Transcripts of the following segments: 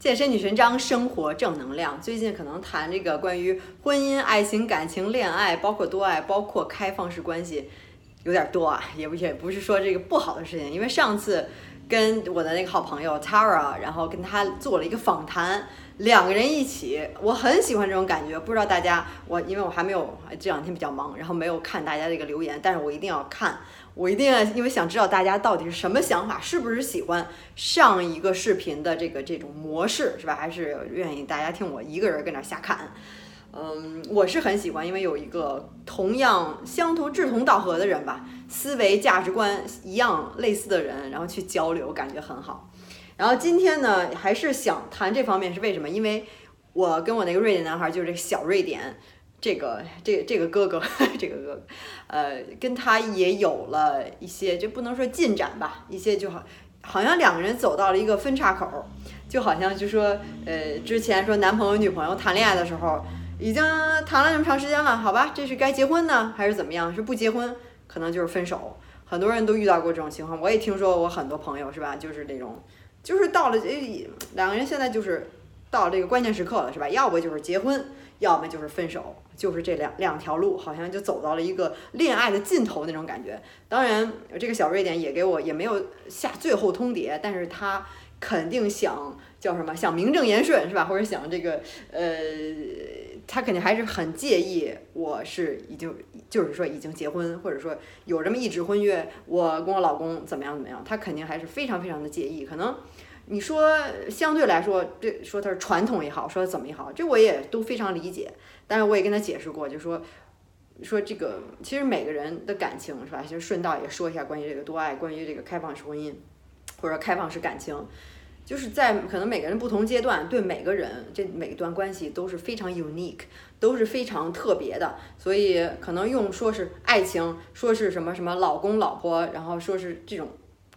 健身女神张，生活正能量。最近可能谈这个关于婚姻、爱情、感情、恋爱，包括多爱，包括开放式关系，有点多啊，也不也不是说这个不好的事情。因为上次跟我的那个好朋友 Tara，然后跟她做了一个访谈，两个人一起，我很喜欢这种感觉。不知道大家，我因为我还没有这两天比较忙，然后没有看大家这个留言，但是我一定要看。我一定要，因为想知道大家到底是什么想法，是不是喜欢上一个视频的这个这种模式，是吧？还是愿意大家听我一个人跟那瞎侃？嗯，我是很喜欢，因为有一个同样相同志同道合的人吧，思维价值观一样类似的人，然后去交流，感觉很好。然后今天呢，还是想谈这方面，是为什么？因为我跟我那个瑞典男孩，就是这个小瑞典。这个这这个哥哥，这个哥哥，呃，跟他也有了一些，就不能说进展吧，一些就好，好像两个人走到了一个分岔口，就好像就说，呃，之前说男朋友女朋友谈恋爱的时候，已经谈了那么长时间了，好吧，这是该结婚呢，还是怎么样？是不结婚，可能就是分手。很多人都遇到过这种情况，我也听说我很多朋友是吧，就是那种，就是到了这两个人现在就是到这个关键时刻了，是吧？要不就是结婚。要么就是分手，就是这两两条路，好像就走到了一个恋爱的尽头那种感觉。当然，这个小瑞典也给我也没有下最后通牒，但是他肯定想叫什么，想名正言顺是吧？或者想这个呃，他肯定还是很介意我是已经就是说已经结婚，或者说有这么一纸婚约，我跟我老公怎么样怎么样，他肯定还是非常非常的介意，可能。你说相对来说，这说他是传统也好，说怎么也好，这我也都非常理解。但是我也跟他解释过，就说说这个其实每个人的感情是吧？其实顺道也说一下关于这个多爱，关于这个开放式婚姻或者开放式感情，就是在可能每个人不同阶段，对每个人这每一段关系都是非常 unique，都是非常特别的。所以可能用说是爱情，说是什么什么老公老婆，然后说是这种。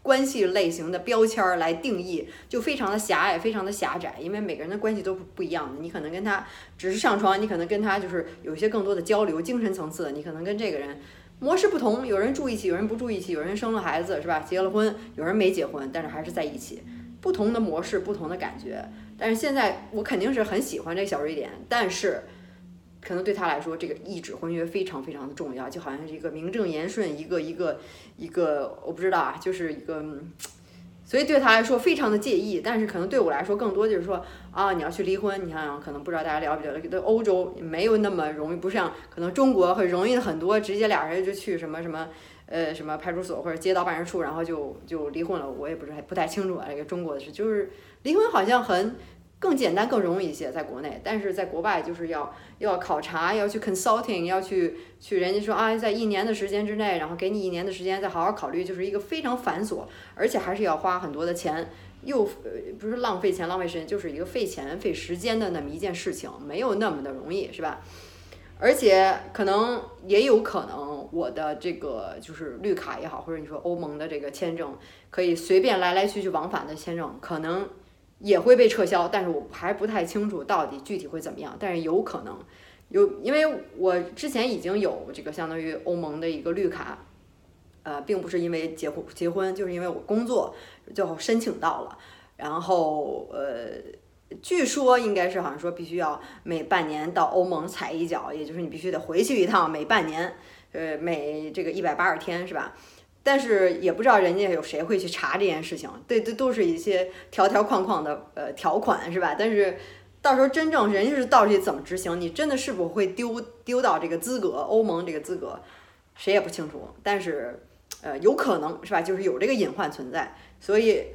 关系类型的标签儿来定义，就非常的狭隘，非常的狭窄，因为每个人的关系都不不一样的。你可能跟他只是上床，你可能跟他就是有一些更多的交流，精神层次，你可能跟这个人模式不同。有人住一起，有人不住一起，有人生了孩子是吧？结了婚，有人没结婚，但是还是在一起，不同的模式，不同的感觉。但是现在我肯定是很喜欢这个小瑞典，但是。可能对他来说，这个一纸婚约非常非常的重要，就好像是一个名正言顺，一个一个一个，我不知道啊，就是一个，所以对他来说非常的介意。但是可能对我来说，更多就是说啊，你要去离婚，你想想，可能不知道大家了不了解，欧洲没有那么容易，不像可能中国会容易的很多，直接俩人就去什么什么呃什么派出所或者街道办事处，然后就就离婚了。我也不是还不太清楚啊，这个中国的事，就是离婚好像很。更简单、更容易一些，在国内，但是在国外就是要要考察，要去 consulting，要去去人家说啊，在一年的时间之内，然后给你一年的时间再好好考虑，就是一个非常繁琐，而且还是要花很多的钱，又呃不是浪费钱、浪费时间，就是一个费钱、费时间的那么一件事情，没有那么的容易，是吧？而且可能也有可能我的这个就是绿卡也好，或者你说欧盟的这个签证，可以随便来来去去往返的签证，可能。也会被撤销，但是我还不太清楚到底具体会怎么样，但是有可能有，因为我之前已经有这个相当于欧盟的一个绿卡，呃，并不是因为结婚结婚，就是因为我工作就申请到了，然后呃，据说应该是好像说必须要每半年到欧盟踩一脚，也就是你必须得回去一趟，每半年，呃，每这个一百八十天是吧？但是也不知道人家有谁会去查这件事情，对，这都是一些条条框框的呃条款是吧？但是到时候真正人家是到底怎么执行，你真的是否会丢丢到这个资格，欧盟这个资格，谁也不清楚。但是呃有可能是吧？就是有这个隐患存在，所以。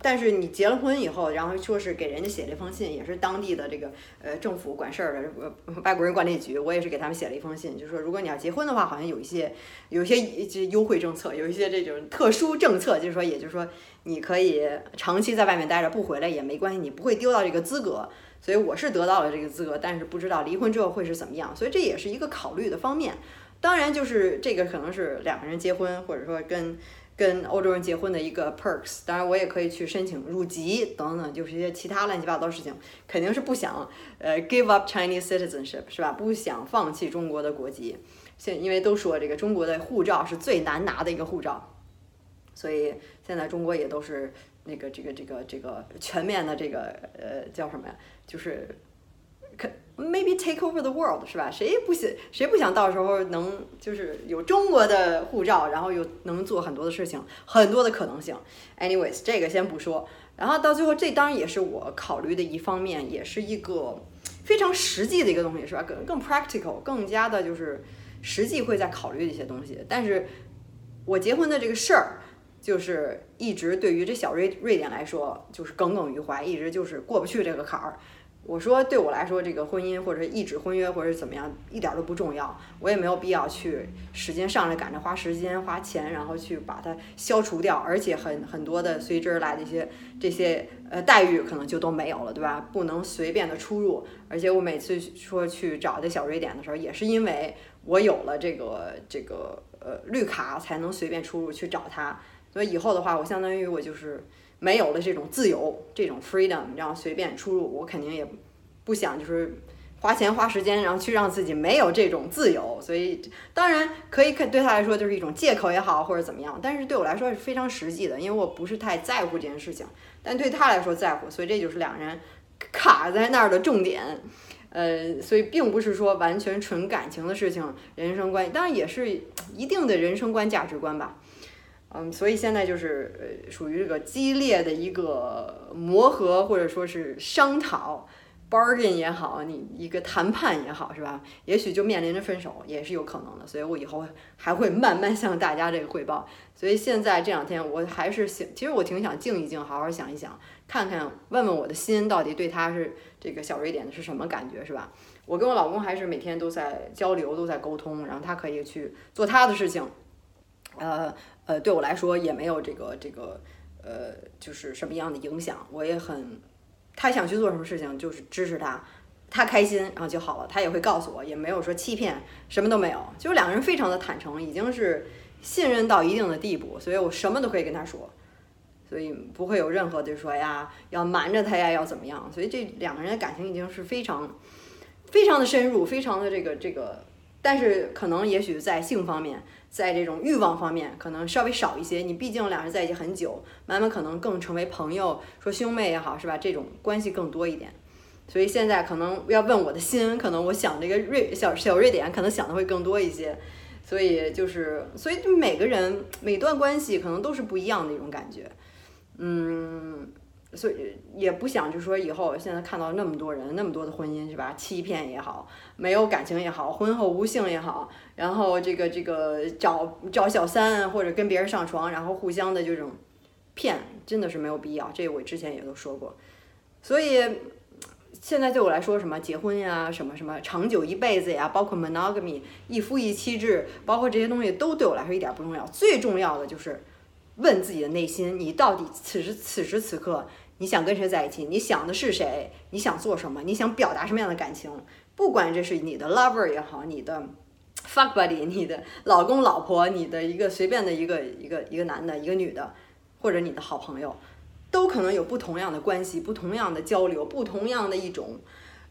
但是你结了婚以后，然后说是给人家写了一封信，也是当地的这个呃政府管事儿的外国人管理局，我也是给他们写了一封信，就说如果你要结婚的话，好像有一些有一些这优惠政策，有一些这种特殊政策，就是说，也就是说你可以长期在外面待着不回来也没关系，你不会丢到这个资格。所以我是得到了这个资格，但是不知道离婚之后会是怎么样，所以这也是一个考虑的方面。当然，就是这个可能是两个人结婚，或者说跟。跟欧洲人结婚的一个 perks，当然我也可以去申请入籍等等，就是一些其他乱七八糟事情，肯定是不想呃 give up Chinese citizenship 是吧？不想放弃中国的国籍，现因为都说这个中国的护照是最难拿的一个护照，所以现在中国也都是那个这个这个这个全面的这个呃叫什么呀？就是可 maybe take over the world 是吧？谁不想谁不想到时候能就是有中国的护照，然后又能做很多的事情，很多的可能性。Anyways，这个先不说。然后到最后，这当然也是我考虑的一方面，也是一个非常实际的一个东西，是吧？更更 practical，更加的就是实际会在考虑的一些东西。但是我结婚的这个事儿，就是一直对于这小瑞瑞典来说，就是耿耿于怀，一直就是过不去这个坎儿。我说，对我来说，这个婚姻或者一纸婚约或者怎么样，一点都不重要。我也没有必要去时间上来赶着花时间花钱，然后去把它消除掉。而且很很多的随之而来的一些这些呃待遇，可能就都没有了，对吧？不能随便的出入。而且我每次说去找这小瑞典的时候，也是因为我有了这个这个呃绿卡，才能随便出入去找他。所以以后的话，我相当于我就是。没有了这种自由，这种 freedom，然后随便出入，我肯定也不想就是花钱花时间，然后去让自己没有这种自由。所以当然可以看对他来说就是一种借口也好，或者怎么样。但是对我来说是非常实际的，因为我不是太在乎这件事情，但对他来说在乎，所以这就是两人卡在那儿的重点。呃，所以并不是说完全纯感情的事情，人生观当然也是一定的人生观价值观吧。嗯，所以现在就是呃，属于这个激烈的一个磨合，或者说是商讨，bargain 也好，你一个谈判也好，是吧？也许就面临着分手，也是有可能的。所以我以后还会慢慢向大家这个汇报。所以现在这两天，我还是想，其实我挺想静一静，好好想一想，看看问问我的心到底对他是这个小瑞典的是什么感觉，是吧？我跟我老公还是每天都在交流，都在沟通，然后他可以去做他的事情，呃。呃，对我来说也没有这个这个，呃，就是什么样的影响，我也很，他想去做什么事情，就是支持他，他开心然后就好了，他也会告诉我，也没有说欺骗，什么都没有，就是两个人非常的坦诚，已经是信任到一定的地步，所以我什么都可以跟他说，所以不会有任何的说呀要瞒着他呀要怎么样，所以这两个人的感情已经是非常非常的深入，非常的这个这个，但是可能也许在性方面。在这种欲望方面，可能稍微少一些。你毕竟两人在一起很久，慢慢可能更成为朋友，说兄妹也好，是吧？这种关系更多一点。所以现在可能要问我的心，可能我想这个瑞小小瑞典，可能想的会更多一些。所以就是，所以每个人每段关系可能都是不一样的一种感觉，嗯。所以也不想，就说以后现在看到那么多人，那么多的婚姻是吧？欺骗也好，没有感情也好，婚后无性也好，然后这个这个找找小三或者跟别人上床，然后互相的这种骗，真的是没有必要。这我之前也都说过。所以现在对我来说，什么结婚呀，什么什么长久一辈子呀，包括 monogamy 一夫一妻制，包括这些东西都对我来说一点不重要。最重要的就是。问自己的内心，你到底此时此时此刻你想跟谁在一起？你想的是谁？你想做什么？你想表达什么样的感情？不管这是你的 lover 也好，你的 fuck buddy，你的老公老婆，你的一个随便的一个一个一个男的，一个女的，或者你的好朋友，都可能有不同样的关系，不同样的交流，不同样的一种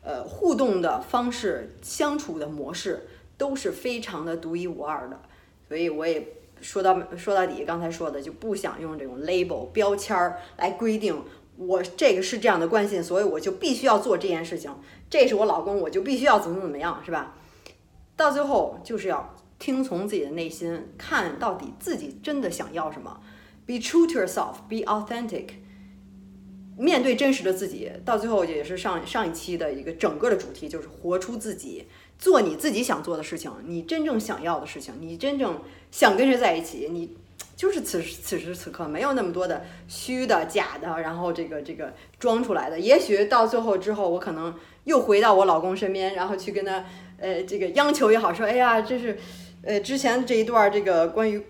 呃互动的方式，相处的模式都是非常的独一无二的。所以我也。说到说到底，刚才说的就不想用这种 label 标签儿来规定我这个是这样的关系，所以我就必须要做这件事情。这是我老公，我就必须要怎么怎么样，是吧？到最后就是要听从自己的内心，看到底自己真的想要什么。Be true to yourself，be authentic。面对真实的自己，到最后也是上上一期的一个整个的主题，就是活出自己。做你自己想做的事情，你真正想要的事情，你真正想跟谁在一起，你就是此时此时此刻没有那么多的虚的、假的，然后这个这个装出来的。也许到最后之后，我可能又回到我老公身边，然后去跟他呃这个央求也好，说哎呀，这是呃之前这一段这个关于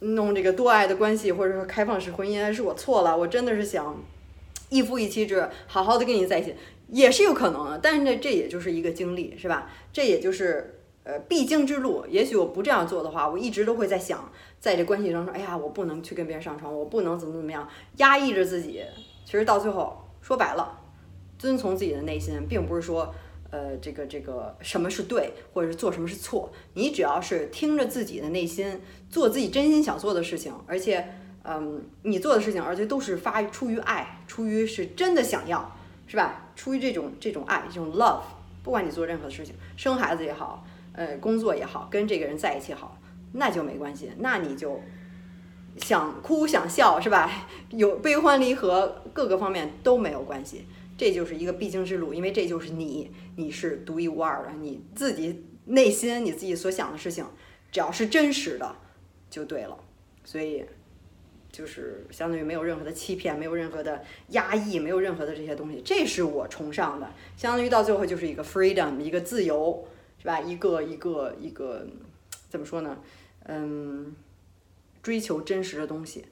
弄这个多爱的关系，或者说开放式婚姻，是我错了，我真的是想一夫一妻制，好好的跟你在一起。也是有可能的，但是呢，这也就是一个经历，是吧？这也就是呃必经之路。也许我不这样做的话，我一直都会在想，在这关系中说，哎呀，我不能去跟别人上床，我不能怎么怎么样，压抑着自己。其实到最后说白了，遵从自己的内心，并不是说呃这个这个什么是对，或者是做什么是错。你只要是听着自己的内心，做自己真心想做的事情，而且嗯，你做的事情，而且都是发出于爱，出于是真的想要，是吧？出于这种这种爱，这种 love，不管你做任何事情，生孩子也好，呃，工作也好，跟这个人在一起好，那就没关系，那你就想哭想笑，是吧？有悲欢离合，各个方面都没有关系，这就是一个必经之路，因为这就是你，你是独一无二的，你自己内心你自己所想的事情，只要是真实的，就对了，所以。就是相当于没有任何的欺骗，没有任何的压抑，没有任何的这些东西，这是我崇尚的。相当于到最后就是一个 freedom，一个自由，是吧？一个一个一个怎么说呢？嗯，追求真实的东西。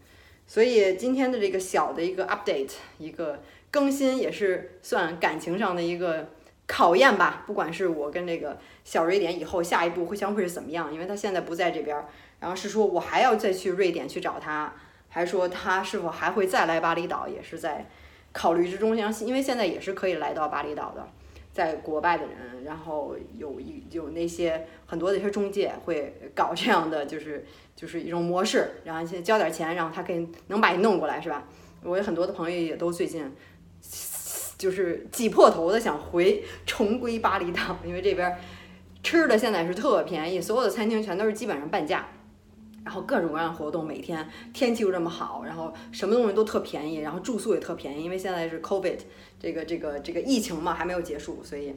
所以今天的这个小的一个 update，一个更新，也是算感情上的一个考验吧。不管是我跟这个小瑞典以后下一步会将会是怎么样，因为他现在不在这边，然后是说我还要再去瑞典去找他。还说他是否还会再来巴厘岛，也是在考虑之中。因为现在也是可以来到巴厘岛的，在国外的人，然后有一有那些很多的一些中介会搞这样的，就是就是一种模式，然后先交点钱，然后他可以能把你弄过来，是吧？我有很多的朋友也都最近就是挤破头的想回重归巴厘岛，因为这边吃的现在是特便宜，所有的餐厅全都是基本上半价。然后各种各样的活动，每天天气又这么好，然后什么东西都特便宜，然后住宿也特便宜，因为现在是 COVID 这个这个这个疫情嘛还没有结束，所以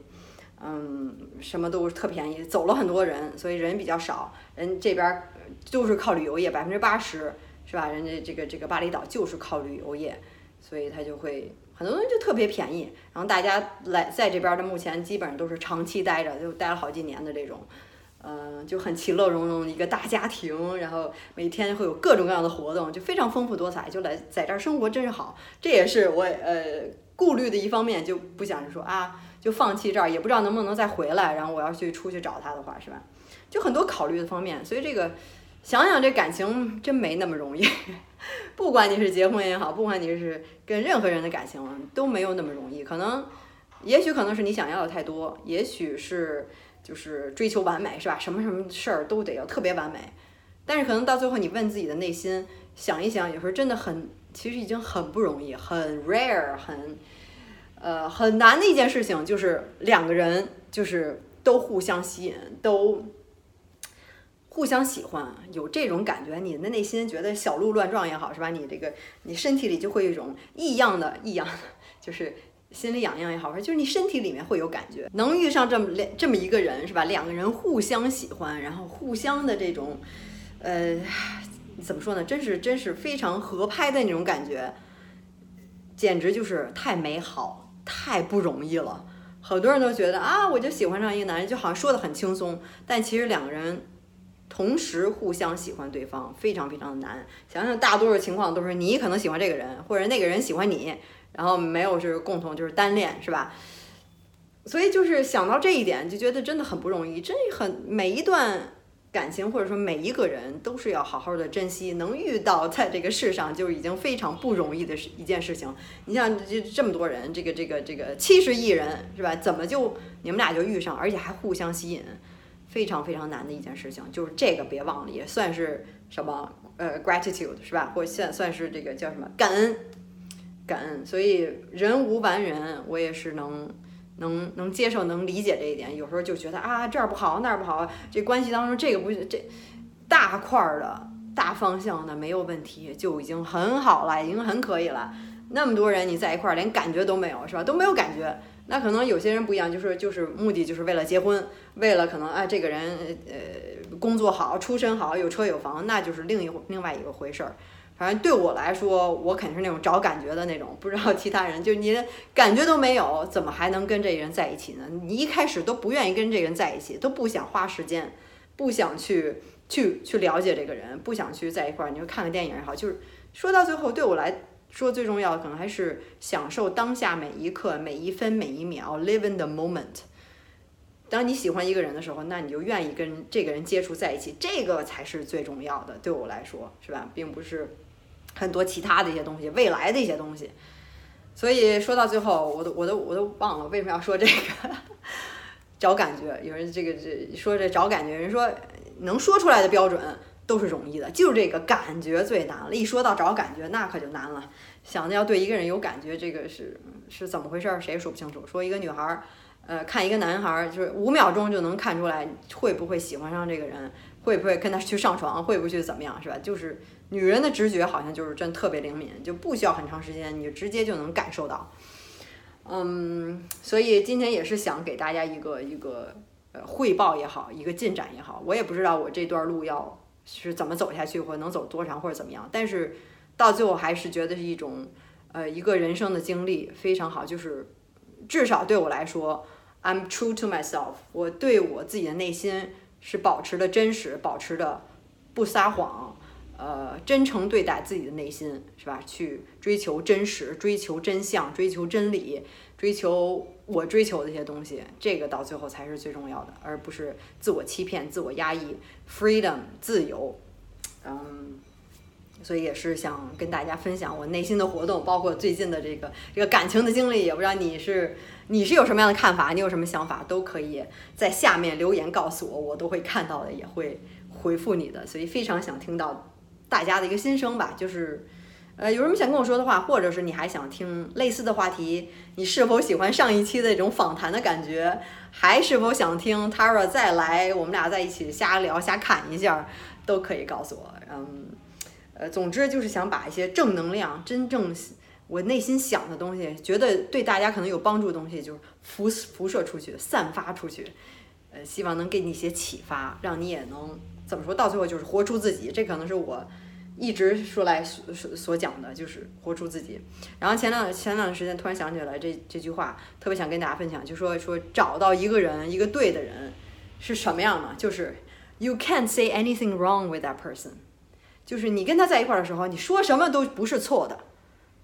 嗯什么都特便宜，走了很多人，所以人比较少，人这边就是靠旅游业，百分之八十是吧？人家这个这个巴厘岛就是靠旅游业，所以它就会很多东西就特别便宜，然后大家来在这边的目前基本上都是长期待着，就待了好几年的这种。嗯，就很其乐融融的一个大家庭，然后每天会有各种各样的活动，就非常丰富多彩。就来在这儿生活真是好，这也是我呃顾虑的一方面，就不想着说啊，就放弃这儿，也不知道能不能再回来。然后我要去出去找他的话，是吧？就很多考虑的方面，所以这个想想这感情真没那么容易。不管你是结婚也好，不管你是跟任何人的感情都没有那么容易。可能，也许可能是你想要的太多，也许是。就是追求完美是吧？什么什么事儿都得要特别完美，但是可能到最后你问自己的内心，想一想，有时候真的很，其实已经很不容易，很 rare，很，呃，很难的一件事情，就是两个人就是都互相吸引，都互相喜欢，有这种感觉，你的内心觉得小鹿乱撞也好是吧？你这个你身体里就会有一种异样的异样，就是。心里痒痒也好，就是你身体里面会有感觉，能遇上这么两这么一个人是吧？两个人互相喜欢，然后互相的这种，呃，怎么说呢？真是真是非常合拍的那种感觉，简直就是太美好，太不容易了。很多人都觉得啊，我就喜欢上一个男人，就好像说的很轻松，但其实两个人同时互相喜欢对方，非常非常的难。想想大多数情况都是你可能喜欢这个人，或者那个人喜欢你。然后没有就是共同就是单恋是吧？所以就是想到这一点，就觉得真的很不容易，真很每一段感情或者说每一个人都是要好好的珍惜，能遇到在这个世上就已经非常不容易的一件事情。你像这这么多人，这个这个这个七十亿人是吧？怎么就你们俩就遇上，而且还互相吸引，非常非常难的一件事情。就是这个别忘了，也算是什么呃 gratitude 是吧？或算算是这个叫什么感恩。感恩，所以人无完人，我也是能能能接受、能理解这一点。有时候就觉得啊，这儿不好，那儿不好，这关系当中这个不这大块儿的大方向的没有问题，就已经很好了，已经很可以了。那么多人你在一块儿，连感觉都没有，是吧？都没有感觉。那可能有些人不一样，就是就是目的就是为了结婚，为了可能啊，这个人呃工作好，出身好，有车有房，那就是另一另外一个回事儿。反正对我来说，我肯定是那种找感觉的那种，不知道其他人，就你的感觉都没有，怎么还能跟这人在一起呢？你一开始都不愿意跟这人在一起，都不想花时间，不想去去去了解这个人，不想去在一块儿，你就看个电影也好，就是说到最后，对我来说最重要的可能还是享受当下每一刻、每一分每一秒，live in the moment。当你喜欢一个人的时候，那你就愿意跟这个人接触在一起，这个才是最重要的，对我来说，是吧？并不是。很多其他的一些东西，未来的一些东西，所以说到最后，我都我都我都忘了为什么要说这个找感觉。有人这个这说这找感觉，人说能说出来的标准都是容易的，就是这个感觉最难了。一说到找感觉，那可就难了。想着要对一个人有感觉，这个是是怎么回事，谁也说不清楚。说一个女孩儿，呃，看一个男孩儿，就是五秒钟就能看出来会不会喜欢上这个人，会不会跟他去上床，会不会去怎么样，是吧？就是女人的直觉好像就是真特别灵敏，就不需要很长时间，你就直接就能感受到。嗯，所以今天也是想给大家一个一个呃汇报也好，一个进展也好，我也不知道我这段路要是怎么走下去，或能走多长或者怎么样，但是到最后还是觉得是一种呃一个人生的经历非常好，就是至少对我来说，I'm true to myself，我对我自己的内心是保持的真实，保持的不撒谎。呃，真诚对待自己的内心，是吧？去追求真实，追求真相，追求真理，追求我追求的一些东西，这个到最后才是最重要的，而不是自我欺骗、自我压抑。Freedom，自由。嗯，所以也是想跟大家分享我内心的活动，包括最近的这个这个感情的经历。也不知道你是你是有什么样的看法，你有什么想法，都可以在下面留言告诉我，我都会看到的，也会回复你的。所以非常想听到。大家的一个心声吧，就是，呃，有什么想跟我说的话，或者是你还想听类似的话题，你是否喜欢上一期的这种访谈的感觉，还是否想听 Tara 再来，我们俩在一起瞎聊瞎侃一下，都可以告诉我。嗯，总之就是想把一些正能量，真正我内心想的东西，觉得对大家可能有帮助的东西，就是辐辐射出去，散发出去，呃，希望能给你一些启发，让你也能怎么说到最后就是活出自己，这可能是我。一直说来所所所讲的就是活出自己。然后前两前两段时间突然想起来这这句话，特别想跟大家分享，就说说找到一个人一个对的人是什么样呢？就是 you can't say anything wrong with that person，就是你跟他在一块儿的时候，你说什么都不是错的，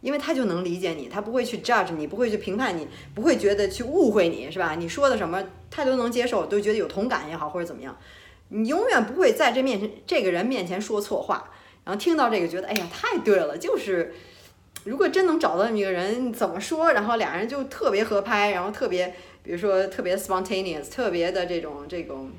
因为他就能理解你，他不会去 judge 你，不会去评判你，不会觉得去误会你，是吧？你说的什么他都能接受，都觉得有同感也好或者怎么样，你永远不会在这面前这个人面前说错话。然后听到这个，觉得哎呀，太对了，就是如果真能找到这么一个人，怎么说，然后俩人就特别合拍，然后特别，比如说特别 spontaneous，特别的这种这种，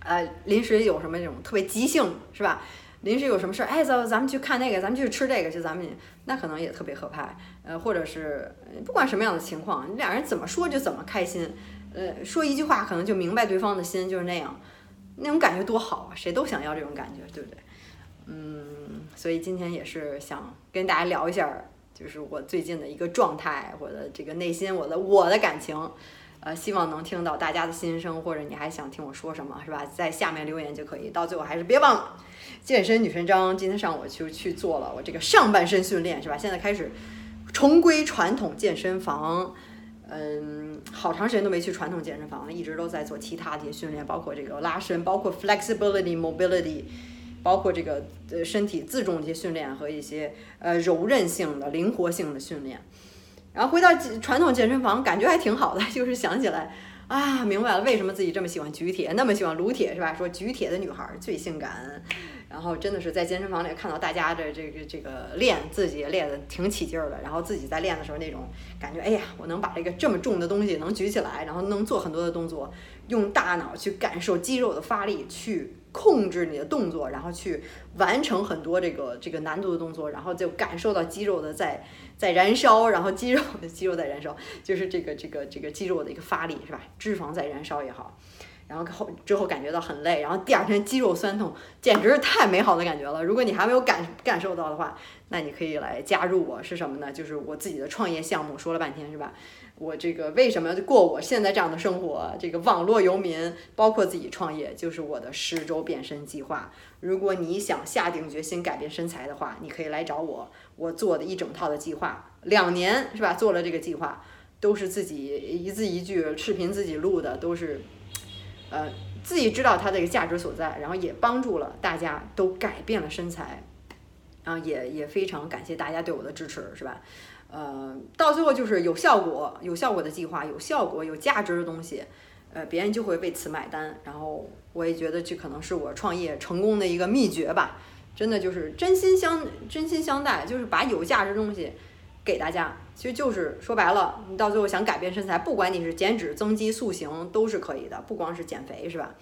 呃，临时有什么这种特别即兴，是吧？临时有什么事儿，哎，走，咱们去看那个，咱们去吃这个，就咱们那可能也特别合拍，呃，或者是不管什么样的情况，你俩人怎么说就怎么开心，呃，说一句话可能就明白对方的心，就是那样，那种感觉多好啊，谁都想要这种感觉，对不对？嗯，所以今天也是想跟大家聊一下，就是我最近的一个状态，我的这个内心，我的我的感情，呃，希望能听到大家的心声，或者你还想听我说什么，是吧？在下面留言就可以。到最后还是别忘了健身女神章，今天上午就去做了我这个上半身训练，是吧？现在开始重归传统健身房，嗯，好长时间都没去传统健身房了，一直都在做其他的一些训练，包括这个拉伸，包括 flexibility mobility。包括这个呃身体自重的一些训练和一些呃柔韧性的灵活性的训练，然后回到传统健身房，感觉还挺好的，就是想起来啊，明白了为什么自己这么喜欢举铁，那么喜欢撸铁是吧？说举铁的女孩最性感，然后真的是在健身房里看到大家的这个这个练，自己也练的挺起劲儿的，然后自己在练的时候那种感觉，哎呀，我能把这个这么重的东西能举起来，然后能做很多的动作，用大脑去感受肌肉的发力去。控制你的动作，然后去完成很多这个这个难度的动作，然后就感受到肌肉的在在燃烧，然后肌肉的 肌肉在燃烧，就是这个这个这个肌肉的一个发力是吧？脂肪在燃烧也好，然后后之后感觉到很累，然后第二天肌肉酸痛，简直是太美好的感觉了。如果你还没有感感受到的话，那你可以来加入我，是什么呢？就是我自己的创业项目，说了半天是吧？我这个为什么过我现在这样的生活？这个网络游民，包括自己创业，就是我的十周变身计划。如果你想下定决心改变身材的话，你可以来找我。我做的一整套的计划，两年是吧？做了这个计划，都是自己一字一句视频自己录的，都是，呃，自己知道它的一个价值所在，然后也帮助了大家都改变了身材，然后也也非常感谢大家对我的支持，是吧？呃，到最后就是有效果、有效果的计划，有效果、有价值的东西，呃，别人就会为此买单。然后我也觉得这可能是我创业成功的一个秘诀吧。真的就是真心相真心相待，就是把有价值的东西给大家。其实就是说白了，你到最后想改变身材，不管你是减脂、增肌、塑形都是可以的，不光是减肥，是吧？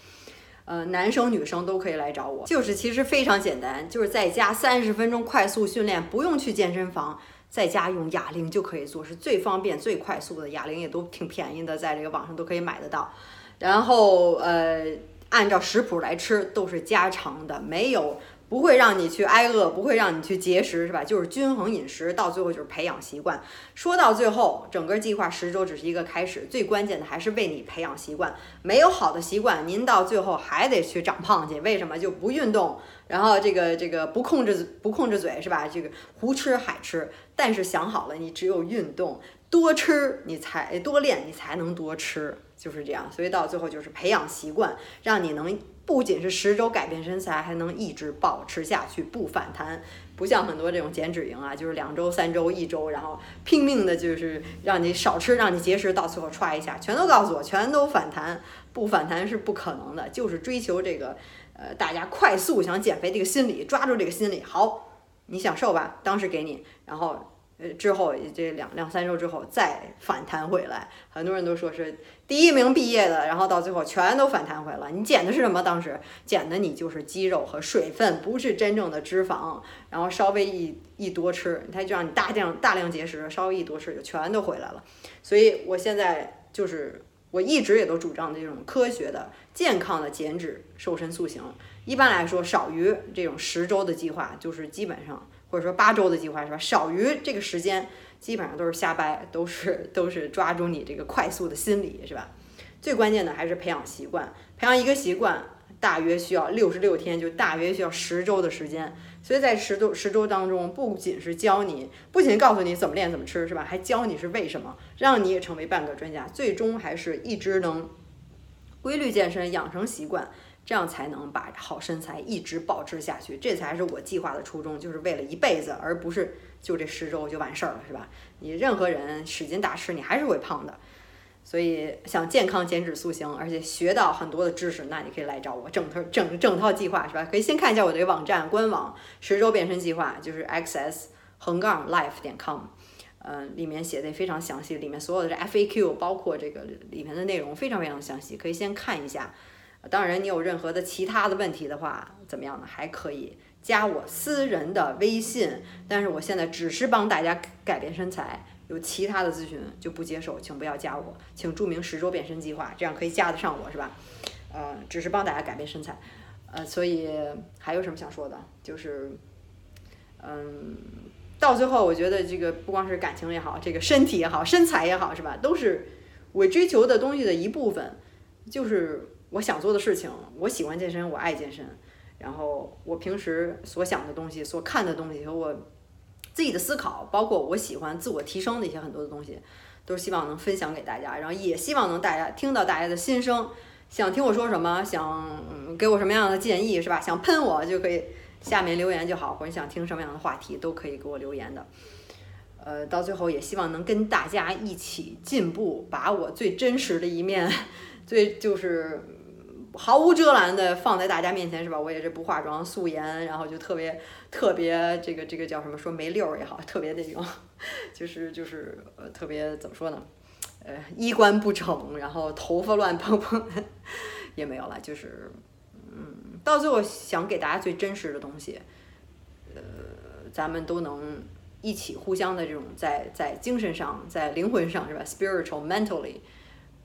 呃，男生女生都可以来找我，就是其实非常简单，就是在家三十分钟快速训练，不用去健身房，在家用哑铃就可以做，是最方便、最快速的。哑铃也都挺便宜的，在这个网上都可以买得到。然后呃，按照食谱来吃，都是家常的，没有。不会让你去挨饿，不会让你去节食，是吧？就是均衡饮食，到最后就是培养习惯。说到最后，整个计划十周只是一个开始，最关键的还是为你培养习惯。没有好的习惯，您到最后还得去长胖去。为什么？就不运动，然后这个这个不控制不控制嘴，是吧？这个胡吃海吃。但是想好了，你只有运动，多吃，你才多练，你才能多吃，就是这样。所以到最后就是培养习惯，让你能。不仅是十周改变身材，还能一直保持下去不反弹，不像很多这种减脂营啊，就是两周、三周、一周，然后拼命的就是让你少吃，让你节食，到最后歘一下，全都告诉我，全都反弹，不反弹是不可能的，就是追求这个，呃，大家快速想减肥这个心理，抓住这个心理，好，你想瘦吧，当时给你，然后。之后这两两三周之后再反弹回来，很多人都说是第一名毕业的，然后到最后全都反弹回来。你减的是什么？当时减的你就是肌肉和水分，不是真正的脂肪。然后稍微一一多吃，它就让你大量大量节食，稍微一多吃就全都回来了。所以我现在就是我一直也都主张的这种科学的、健康的减脂瘦身塑形。一般来说，少于这种十周的计划，就是基本上。或者说八周的计划是吧？少于这个时间，基本上都是瞎掰，都是都是抓住你这个快速的心理是吧？最关键的还是培养习惯，培养一个习惯大约需要六十六天，就大约需要十周的时间。所以在十周十周当中，不仅是教你，不仅告诉你怎么练怎么吃是吧？还教你是为什么，让你也成为半个专家，最终还是一直能规律健身，养成习惯。这样才能把好身材一直保持下去，这才是我计划的初衷，就是为了一辈子，而不是就这十周就完事儿了，是吧？你任何人使劲大吃，你还是会胖的。所以想健康减脂塑形，而且学到很多的知识，那你可以来找我，整套整整套计划，是吧？可以先看一下我这个网站官网十周变身计划，就是 xs 横杠 life 点 com，嗯，里面写的也非常详细，里面所有的 FAQ，包括这个里面的内容非常非常详细，可以先看一下。当然，你有任何的其他的问题的话，怎么样呢？还可以加我私人的微信。但是我现在只是帮大家改变身材，有其他的咨询就不接受，请不要加我，请注明十周变身计划，这样可以加得上我，是吧？呃，只是帮大家改变身材，呃，所以还有什么想说的？就是，嗯，到最后，我觉得这个不光是感情也好，这个身体也好，身材也好，是吧？都是我追求的东西的一部分，就是。我想做的事情，我喜欢健身，我爱健身，然后我平时所想的东西、所看的东西和我自己的思考，包括我喜欢自我提升的一些很多的东西，都是希望能分享给大家，然后也希望能大家听到大家的心声，想听我说什么，想给我什么样的建议，是吧？想喷我就可以下面留言就好，或者想听什么样的话题都可以给我留言的。呃，到最后也希望能跟大家一起进步，把我最真实的一面，最就是。毫无遮拦的放在大家面前是吧？我也是不化妆素颜，然后就特别特别这个这个叫什么说没溜儿也好，特别那种，就是就是呃特别怎么说呢？呃衣冠不整，然后头发乱蓬蓬的也没有了，就是嗯到最后想给大家最真实的东西，呃咱们都能一起互相的这种在在精神上在灵魂上是吧？spiritual mentally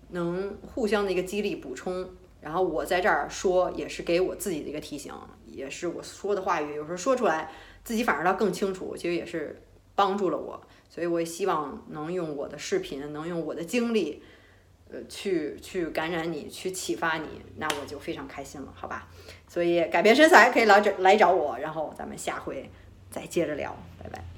能互相的一个激励补充。然后我在这儿说，也是给我自己的一个提醒，也是我说的话语，有时候说出来自己反而倒更清楚，其实也是帮助了我。所以我也希望能用我的视频，能用我的经历，呃，去去感染你，去启发你，那我就非常开心了，好吧？所以改变身材可以来这来找我，然后咱们下回再接着聊，拜拜。